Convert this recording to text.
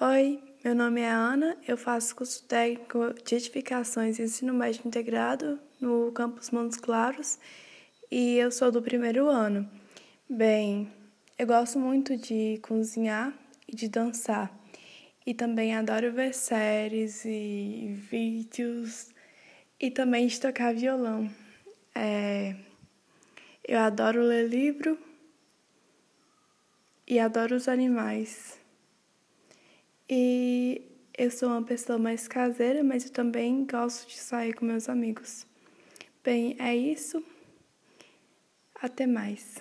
Oi, meu nome é Ana, eu faço curso técnico de edificações e ensino médio integrado no campus Montes Claros e eu sou do primeiro ano. Bem, eu gosto muito de cozinhar e de dançar e também adoro ver séries e vídeos e também de tocar violão. É, eu adoro ler livro e adoro os animais. E eu sou uma pessoa mais caseira, mas eu também gosto de sair com meus amigos. Bem, é isso. Até mais.